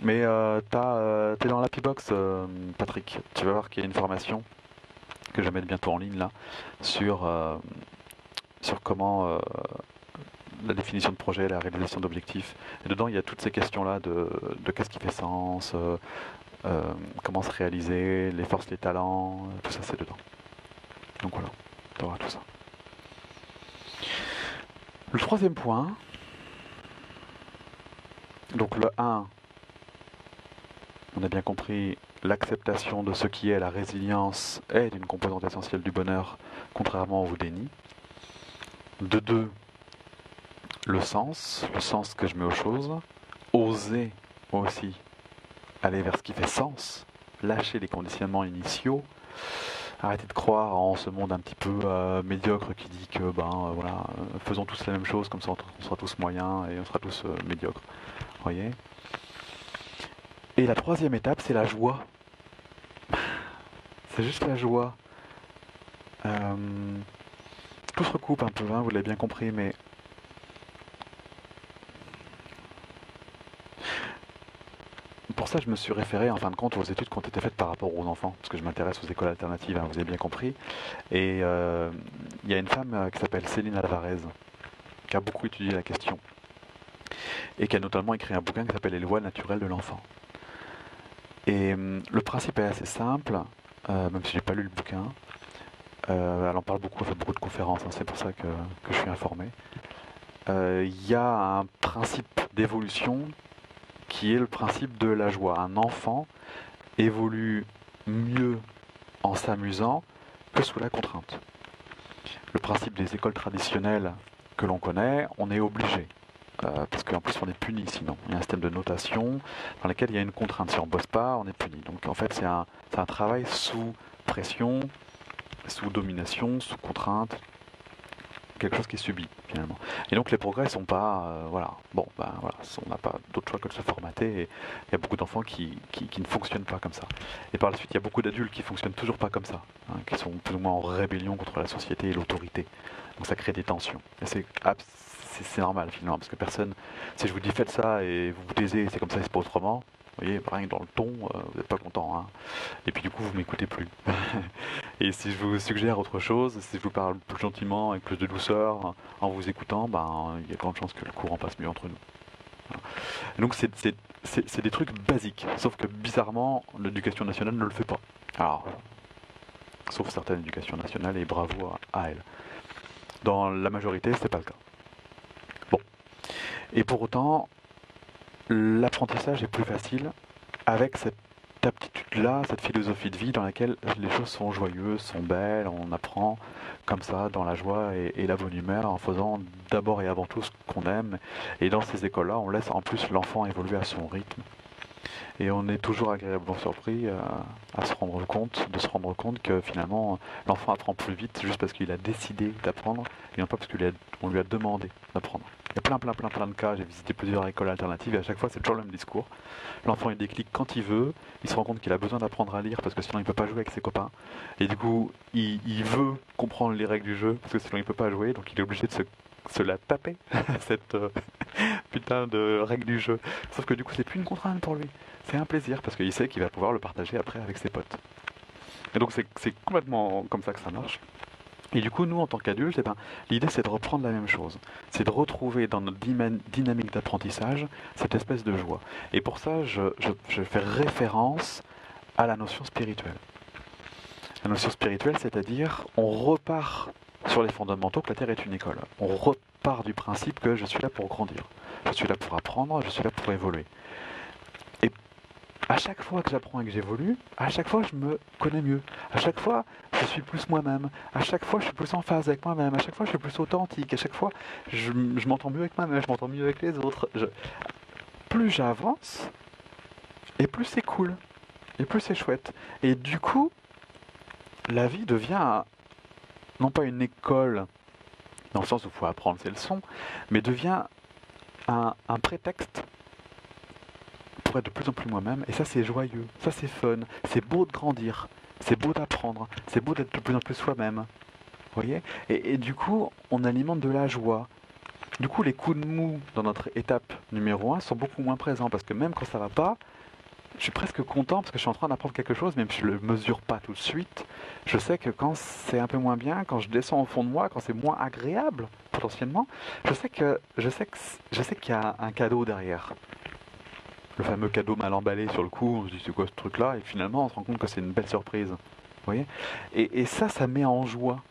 Mais euh, tu euh, es dans l'Happy Box, euh, Patrick. Tu vas voir qu'il y a une formation que je vais mettre bientôt en ligne là, sur, euh, sur comment euh, la définition de projet, la réalisation d'objectifs. Et dedans, il y a toutes ces questions-là de, de qu'est-ce qui fait sens, euh, comment se réaliser, les forces, les talents, tout ça c'est dedans. Donc voilà, tu auras tout ça. Le troisième point, donc le 1, on a bien compris, l'acceptation de ce qui est la résilience est une composante essentielle du bonheur, contrairement au déni. De deux, le sens, le sens que je mets aux choses. Oser aussi aller vers ce qui fait sens, lâcher les conditionnements initiaux, arrêter de croire en ce monde un petit peu euh, médiocre qui dit que ben euh, voilà, euh, faisons tous la même chose, comme ça on sera tous moyens et on sera tous médiocres. Voyez? Et la troisième étape, c'est la joie. C'est juste la joie. Euh, tout se recoupe un peu, hein, vous l'avez bien compris, mais pour ça, je me suis référé en fin de compte aux études qui ont été faites par rapport aux enfants, parce que je m'intéresse aux écoles alternatives, hein, vous avez bien compris. Et euh, il y a une femme euh, qui s'appelle Céline Alvarez, qui a beaucoup étudié la question, et qui a notamment écrit un bouquin qui s'appelle Les lois naturelles de l'enfant. Et le principe est assez simple, euh, même si j'ai pas lu le bouquin. Euh, elle en parle beaucoup, elle fait beaucoup de conférences, hein, c'est pour ça que, je suis informé. Euh, il y a un principe d'évolution qui est le principe de la joie. Un enfant évolue mieux en s'amusant que sous la contrainte. le principe des écoles traditionnelles que l'on connaît, on est obligé. Euh, parce qu'en plus on est puni sinon. Il y a un système de notation dans lequel il y a une contrainte. Si on ne bosse pas, on est puni. Donc en fait c'est un, un travail sous pression, sous domination, sous contrainte, quelque chose qui est subi finalement. Et donc les progrès sont pas, euh, voilà, bon, ben voilà, on n'a pas d'autre choix que de se formater. Et il y a beaucoup d'enfants qui, qui, ne fonctionnent pas comme ça. Et par la suite, il y a beaucoup d'adultes qui fonctionnent toujours pas comme ça, hein, qui sont plus ou moins en rébellion contre la société et l'autorité. Donc ça crée des tensions. Et c'est c'est normal finalement, parce que personne, si je vous dis faites ça et vous vous taisez, c'est comme ça, c'est pas autrement, vous voyez, rien que dans le ton, euh, vous n'êtes pas content. Hein. Et puis du coup, vous m'écoutez plus. et si je vous suggère autre chose, si je vous parle plus gentiment, avec plus de douceur, en vous écoutant, ben, il y a grande chance que le courant passe mieux entre nous. Donc c'est des trucs basiques, sauf que bizarrement, l'éducation nationale ne le fait pas. Alors, sauf certaines éducations nationales, et bravo à, à elle. Dans la majorité, c'est pas le cas. Et pour autant, l'apprentissage est plus facile avec cette aptitude-là, cette philosophie de vie dans laquelle les choses sont joyeuses, sont belles, on apprend comme ça dans la joie et, la bonne humeur en faisant d'abord et avant tout ce qu'on aime. Et dans ces écoles-là, on laisse en plus l'enfant évoluer à son rythme. Et on est toujours agréablement surpris euh, à, se rendre compte, de se rendre compte que finalement l'enfant apprend plus vite juste parce qu'il a décidé d'apprendre et non pas parce qu'on lui a demandé d'apprendre. Il y a plein, plein, plein, plein de cas. J'ai visité plusieurs écoles alternatives et à chaque fois, c'est toujours le même discours. L'enfant, il déclic quand il veut. Il se rend compte qu'il a besoin d'apprendre à lire parce que sinon, il ne peut pas jouer avec ses copains. Et du coup, il, veut comprendre les règles du jeu parce que sinon, il ne peut pas jouer. Donc, il est obligé de se, la taper, cette euh, putain de règle du jeu. Sauf que du coup, c'est plus une contrainte pour lui. C'est un plaisir parce qu'il sait qu'il va pouvoir le partager après avec ses potes. Et donc, c'est complètement comme ça que ça marche. Et du coup, nous, en tant qu'adultes, eh ben, l'idée, c'est de reprendre la même chose. C'est de retrouver dans notre dynamique d'apprentissage cette espèce de joie. Et pour ça, je, fais référence à la notion spirituelle. La notion spirituelle, c'est-à-dire, on repart sur les fondamentaux que la Terre est une école. On repart du principe que je suis là pour grandir. Je suis là pour apprendre, je suis là pour évoluer à chaque fois que j'apprends et que j'évolue, à chaque fois je me connais mieux. À chaque fois, je suis plus moi-même. À chaque fois, je suis plus en phase avec moi-même. À chaque fois, je suis plus authentique. À chaque fois, je, m'entends mieux avec moi-même, je m'entends mieux avec les autres. Plus j'avance, et plus c'est cool. Et plus c'est chouette. Et du coup, la vie devient non pas une école, dans le sens où il faut apprendre ses leçons, mais devient un prétexte de plus en plus moi-même, et ça c'est joyeux, ça c'est fun, c'est beau de grandir, c'est beau d'apprendre, c'est beau d'être de plus en plus soi-même. voyez? Et, du coup, on alimente de la joie. Du coup, les coups de mou dans notre étape numéro 1 sont beaucoup moins présents, parce que même quand ça va pas, je suis presque content parce que je suis en train d'apprendre quelque chose, même si je le mesure pas tout de suite. Je sais que quand c'est un peu moins bien, quand je descends au fond de moi, quand c'est moins agréable potentiellement, je sais que je je sais qu'il y a un cadeau derrière le fameux cadeau mal emballé sur le coup, on se dit c'est quoi ce truc là, et finalement on se rend compte que c'est une belle surprise. Vous voyez? Et, et ça, ça met en joie.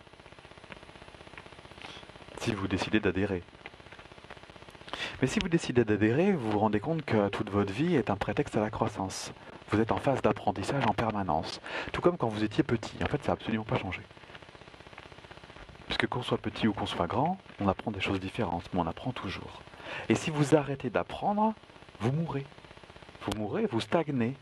Si vous décidez d'adhérer. Mais si vous décidez d'adhérer, vous vous rendez compte que toute votre vie est un prétexte à la croissance. Vous êtes en phase d'apprentissage en permanence. Tout comme quand vous étiez petit. En fait, ça n'a absolument pas changé. Puisque qu'on soit petit ou qu'on soit grand, on apprend des choses différentes, mais on apprend toujours. Et si vous arrêtez d'apprendre, vous mourrez vous mourrez, vous stagnez.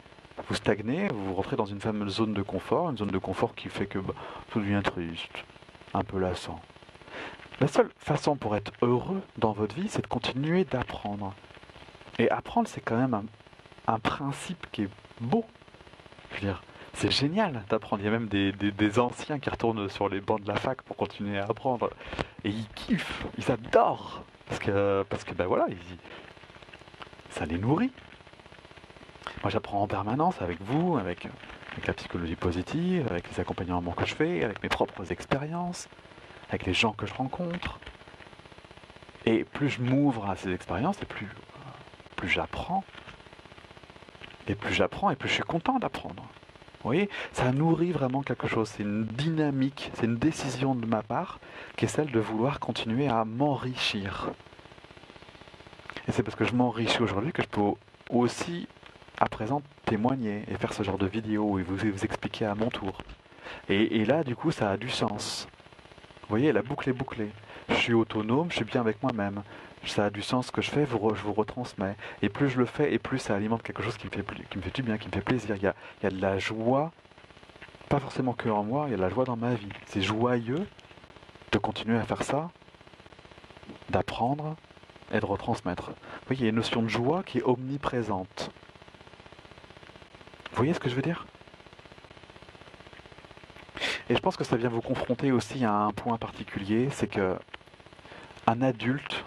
Vous stagnez, vous rentrez dans une fameuse zone de confort, une zone de confort qui fait que bah, tout devient triste, un peu lassant. La seule façon pour être heureux dans votre vie, c'est de continuer d'apprendre. Et apprendre, c'est quand même un, principe qui est beau. C'est génial d'apprendre. Il y a même des, anciens qui retournent sur les bancs de la fac pour continuer à apprendre. Et ils kiffent, ils adorent. Parce que, parce que ben voilà, ça les nourrit. Moi, j'apprends en permanence avec vous, avec, la psychologie positive, avec les accompagnements que je fais, avec mes propres expériences, avec les gens que je rencontre. Et plus je m'ouvre à ces expériences, et plus, plus j'apprends. Et plus j'apprends, et plus je suis content d'apprendre. Vous voyez, ça nourrit vraiment quelque chose. C'est une dynamique, c'est une décision de ma part qui est celle de vouloir continuer à m'enrichir. Et c'est parce que je m'enrichis aujourd'hui que je peux aussi à présent témoigner et faire ce genre de vidéo et vous, vous expliquer à mon tour. Et, là, du coup, ça a du sens. voyez, la boucle est bouclée. Je suis autonome, je suis bien avec moi-même. Ça a du sens ce que je fais, je vous retransmets. Et plus je le fais, et plus ça alimente quelque chose qui me fait, qui me fait du bien, qui me fait plaisir. Il y a, il y a de la joie, pas forcément que en moi, il y a de la joie dans ma vie. C'est joyeux de continuer à faire ça, d'apprendre et de retransmettre. Vous voyez, il y a une notion de joie qui est omniprésente. Vous voyez ce que je veux dire? Et je pense que ça vient vous confronter aussi à un point particulier, c'est que un adulte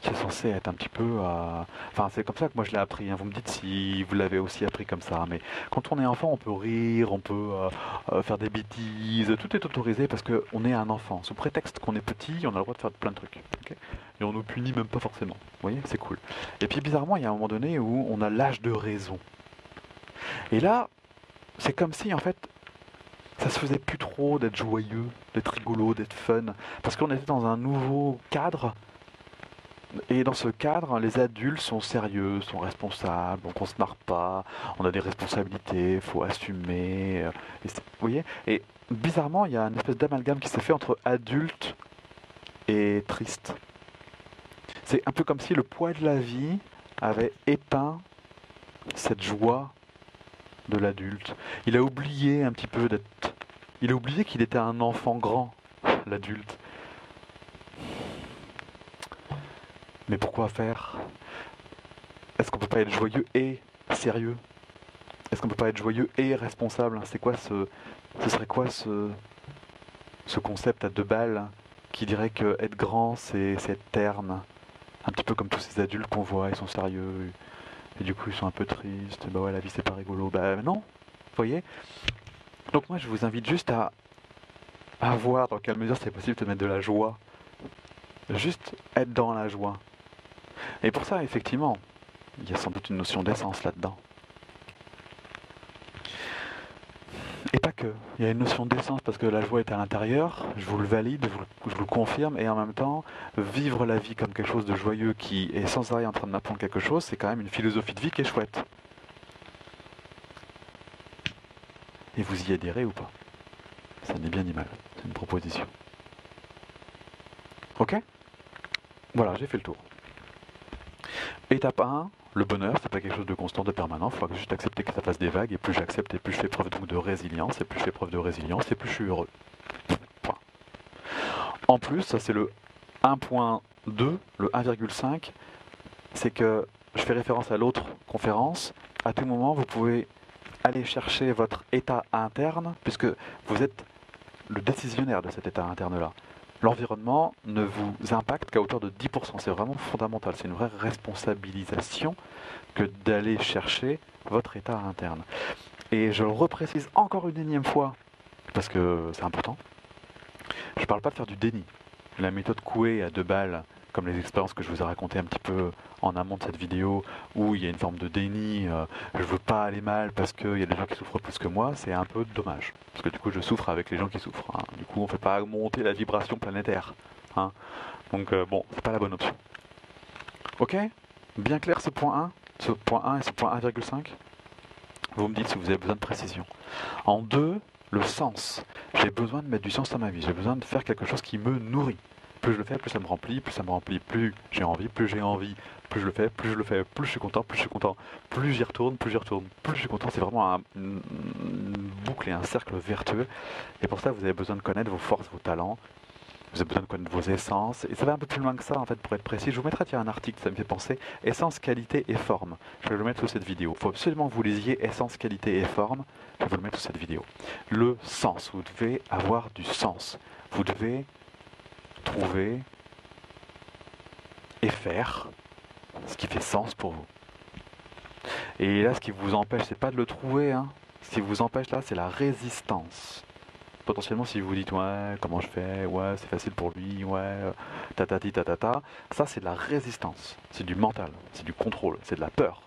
qui est censé être un petit peu... Euh, enfin, c'est comme ça que moi je l'ai appris. Hein. Vous me dites si vous l'avez aussi appris comme ça. Mais quand on est enfant, on peut rire, on peut euh, euh, faire des bêtises. Tout est autorisé parce qu'on est un enfant. Sous prétexte qu'on est petit, on a le droit de faire plein de trucs. et on nous punit même pas forcément. Vous voyez, c'est cool. Et puis bizarrement, il y a un moment donné où on a l'âge de raison. Et là, c'est comme si en fait, ça se faisait plus trop d'être joyeux, d'être rigolo, d'être fun, parce qu'on était dans un nouveau cadre. Et dans ce cadre, les adultes sont sérieux, sont responsables, donc on se marre pas, on a des responsabilités, faut assumer. Euh, et vous voyez? Et bizarrement, il y a une espèce d'amalgame qui s'est fait entre adulte et triste. C'est un peu comme si le poids de la vie avait éteint cette joie de l'adulte. Il a oublié un petit peu d'être... Il a oublié qu'il était un enfant grand, l'adulte. Mais pourquoi faire? Est-ce qu'on peut pas être joyeux et sérieux? Est-ce qu'on peut pas être joyeux et responsable? C'est quoi ce... Ce serait quoi ce... Ce concept à deux balles qui dirait que être grand, c'est être terne? Un petit peu comme tous ces adultes qu'on voit, ils sont sérieux, et du coup, ils sont un peu tristes. Bah ouais, la vie, c'est pas rigolo. Bah non, vous voyez Donc moi, je vous invite juste à, à voir dans quelle mesure c'est possible de mettre de la joie. Juste être dans la joie. Et pour ça, effectivement, il y a sans doute une notion d'essence là-dedans. Et pas que. Il y a une notion d'essence parce que la joie est à l'intérieur, je vous le valide, je vous le confirme, et en même temps, vivre la vie comme quelque chose de joyeux qui est sans arrêt en train de quelque chose, c'est quand même une philosophie de vie qui est chouette. Et vous y adhérez ou pas? Ça n'est bien ni mal, c'est une proposition. Ok? Voilà, j'ai fait le tour. Étape 1, le bonheur, c'est pas quelque chose de constant, de permanent. Il faut juste accepter que ça fasse des vagues. Et plus j'accepte, et plus je fais preuve donc de résilience. Et plus je fais preuve de résilience, et plus je suis heureux. En plus, ça c'est le 1.2, le 1,5, c'est que je fais référence à l'autre conférence. À tout moment, vous pouvez aller chercher votre état interne, puisque vous êtes le décisionnaire de cet état interne-là l'environnement ne vous impacte qu'à hauteur de 10%. C'est vraiment fondamental. C'est une vraie responsabilisation que d'aller chercher votre état interne. Et je le reprécise encore une énième fois, parce que c'est important. Je ne parle pas de faire du déni. La méthode Coué à deux balles, comme les expériences que je vous ai racontées un petit peu en amont de cette vidéo, où il y a une forme de déni, euh, je veux pas aller mal parce qu'il y a des gens qui souffrent plus que moi, c'est un peu dommage. Parce que du coup, je souffre avec les gens qui souffrent. Hein. Du coup, on fait pas monter la vibration planétaire. Hein. Donc, euh, bon, c'est pas la bonne option. Ok? Bien clair ce point 1 Ce point 1 et ce point 1,5 Vous me dites si vous avez besoin de précision. En 2, le sens. J'ai besoin de mettre du sens dans ma vie. J'ai besoin de faire quelque chose qui me nourrit plus je le fais, plus ça me remplit, plus ça me remplit, plus j'ai envie, plus j'ai envie, plus je le fais, plus je le fais, plus je suis content, plus je suis content, plus j'y retourne, plus j'y retourne, plus je suis content. C'est vraiment un, une, boucle et un cercle vertueux. Et pour ça, vous avez besoin de connaître vos forces, vos talents. Vous avez besoin de connaître vos essences. Et ça va un peu plus loin que ça, en fait, pour être précis. Je vous mettrai tiens, un article, ça me fait penser. Essence, qualité et forme. Je vais le mettre sous cette vidéo. Il faut absolument que vous lisiez essence, qualité et forme. Je vais vous le mettre sous cette vidéo. Le sens. Vous devez avoir du sens. Vous devez trouver et faire ce qui fait sens pour vous. Et là, ce qui vous empêche, c'est pas de le trouver. Hein. Ce qui vous empêche là, c'est la résistance. Potentiellement, si vous dites ouais, comment je fais, ouais, c'est facile pour lui, ouais, tatati tatata, ça c'est de la résistance, c'est du mental, c'est du contrôle, c'est de la peur.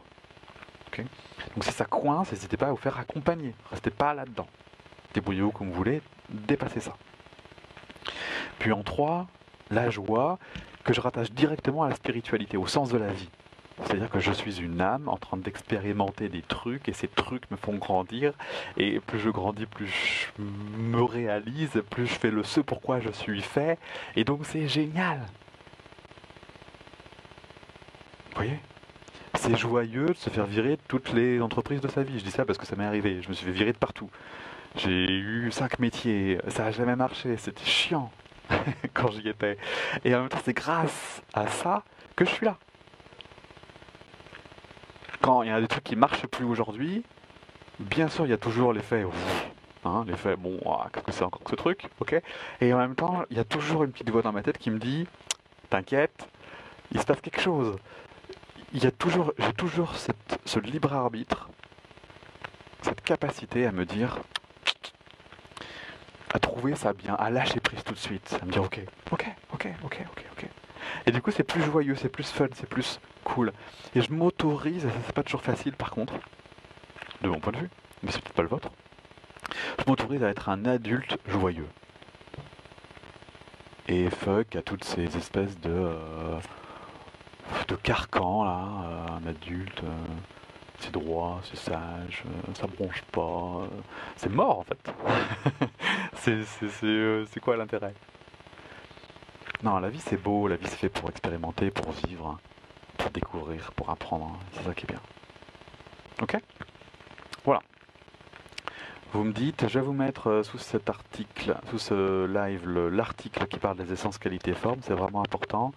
Donc si ça coince, n'hésitez pas à vous faire accompagner, restez pas là-dedans. Débrouillez-vous comme vous voulez, dépassez ça. Puis en 3, la joie que je rattache directement à la spiritualité, au sens de la vie. C'est-à-dire que je suis une âme en train d'expérimenter des trucs et ces trucs me font grandir. Et plus je grandis, plus je me réalise, plus je fais le ce pourquoi je suis fait. Et donc c'est génial. Vous voyez? C'est joyeux de se faire virer de toutes les entreprises de sa vie. Je dis ça parce que ça m'est arrivé. Je me suis fait virer de partout. J'ai eu cinq métiers. Ça n'a jamais marché. C'était chiant quand j'y étais. Et en même temps, c'est grâce à ça que je suis là quand il y a des trucs qui marchent plus aujourd'hui, bien sûr, il y a toujours l'effet. Hein, l'effet, bon, ah, qu'est-ce que c'est encore que ce truc, ok Et en même temps, il y a toujours une petite voix dans ma tête qui me dit T'inquiète, il se passe quelque chose. Il y a toujours, j'ai toujours ce libre arbitre, cette capacité à me dire à trouver ça bien, à lâcher prise tout de suite, à me dire ok, ok, ok, ok, ok, ok. Et du coup, c'est plus joyeux, c'est plus fun, c'est plus cool. Et je m'autorise, et ça c'est pas toujours facile par contre, de mon point de vue, mais c'est peut-être pas le vôtre. Je m'autorise à être un adulte joyeux. Et fuck à toutes ces espèces de, euh, de carcans là, euh, un adulte. Euh, c'est droit, c'est sage, ça bronche pas, c'est mort en fait. c'est quoi l'intérêt? Non, la vie c'est beau, la vie c'est fait pour expérimenter, pour vivre, pour découvrir, pour apprendre. C'est ça qui est bien. Ok? Voilà. Vous me dites, je vais vous mettre euh, sous cet article, sous ce live, l'article qui parle des essences qualité forme, c'est vraiment important.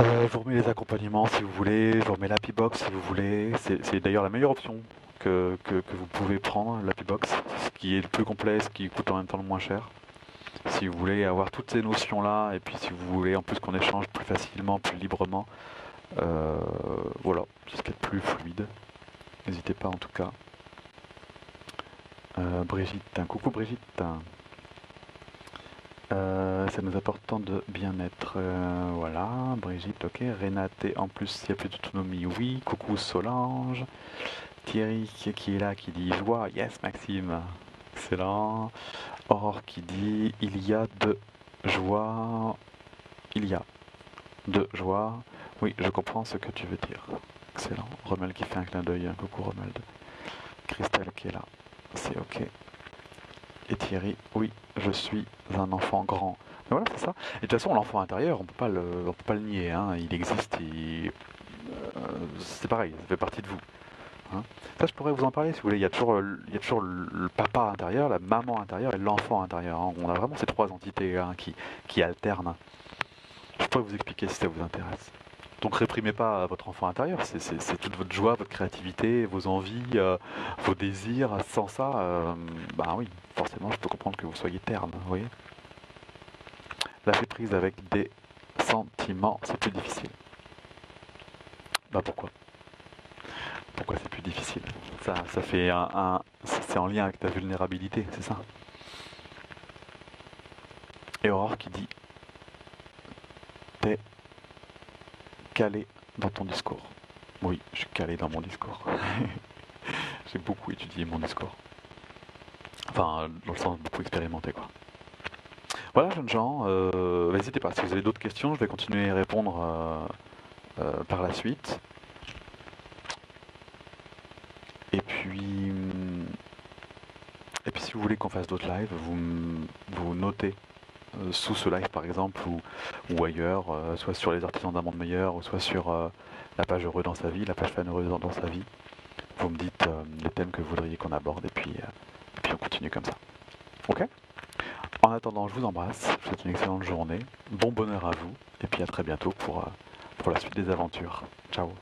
Euh, je vous remets les accompagnements si vous voulez, je vous remets l'Happy Box si vous voulez. C'est d'ailleurs la meilleure option que, que, vous pouvez prendre, l'Happy Box, qui est le plus complet, ce qui coûte en même temps le moins cher si vous voulez avoir toutes ces notions-là, et puis si vous voulez en plus qu'on échange plus facilement, plus librement, euh, voilà, c'est ce qui est plus fluide. N'hésitez pas en tout cas. Euh, Brigitte, coucou Brigitte. Euh, ça nous apporte tant de bien-être. voilà, Brigitte, ok. Renate, en plus, il y a plus d'autonomie, oui. Coucou Solange. Thierry qui est là, qui dit joie. Yes, Maxime. Excellent. Aurore qui dit il y a de joie. Il y a de joie. Oui, je comprends ce que tu veux dire. Excellent. Rommel qui fait un clin d'œil. Un coucou Rommel. Christelle qui est là. C'est ok. Et Thierry, oui, je suis un enfant grand. voilà, c'est ça. Et de toute façon, l'enfant intérieur, on on peut pas le nier. Hein. Il existe. Euh, c'est pareil, ça fait partie de vous. Hein. Ça, je pourrais vous en parler si vous voulez. Il y a toujours, il y a toujours le papa intérieur, la maman intérieure et l'enfant intérieur. Hein. On a vraiment ces trois entités hein, qui, qui alternent. Je pourrais vous expliquer si ça vous intéresse. Donc réprimez pas votre enfant intérieur, c'est toute votre joie, votre créativité, vos envies, euh, vos désirs. Sans ça, euh, bah oui, forcément, je peux comprendre que vous soyez terne, vous voyez. Lâcher prise avec des sentiments, c'est plus difficile. Bah pourquoi? Pourquoi c'est plus difficile ça, ça fait un, c'est en lien avec ta vulnérabilité, c'est ça. Et Aurore qui dit T'es calé dans ton discours. Oui, je suis calé dans mon discours. J'ai beaucoup étudié mon discours. Enfin, dans le sens beaucoup expérimenté, quoi. Voilà, jeunes gens, euh, n'hésitez pas. Si vous avez d'autres questions, je vais continuer à répondre euh, euh, par la suite. Et puis, et puis si vous voulez qu'on fasse d'autres lives, vous, vous notez euh, sous ce live par exemple ou, ou ailleurs, euh, soit sur les artisans d'un monde meilleur, ou soit sur euh, la page heureux dans sa vie, la page fan heureuse dans, sa vie. Vous me dites les thèmes que vous voudriez qu'on aborde et puis, et puis on continue comme ça. Ok? En attendant, je vous embrasse, je vous souhaite une excellente journée, bon bonheur à vous, et puis à très bientôt pour, pour la suite des aventures. Ciao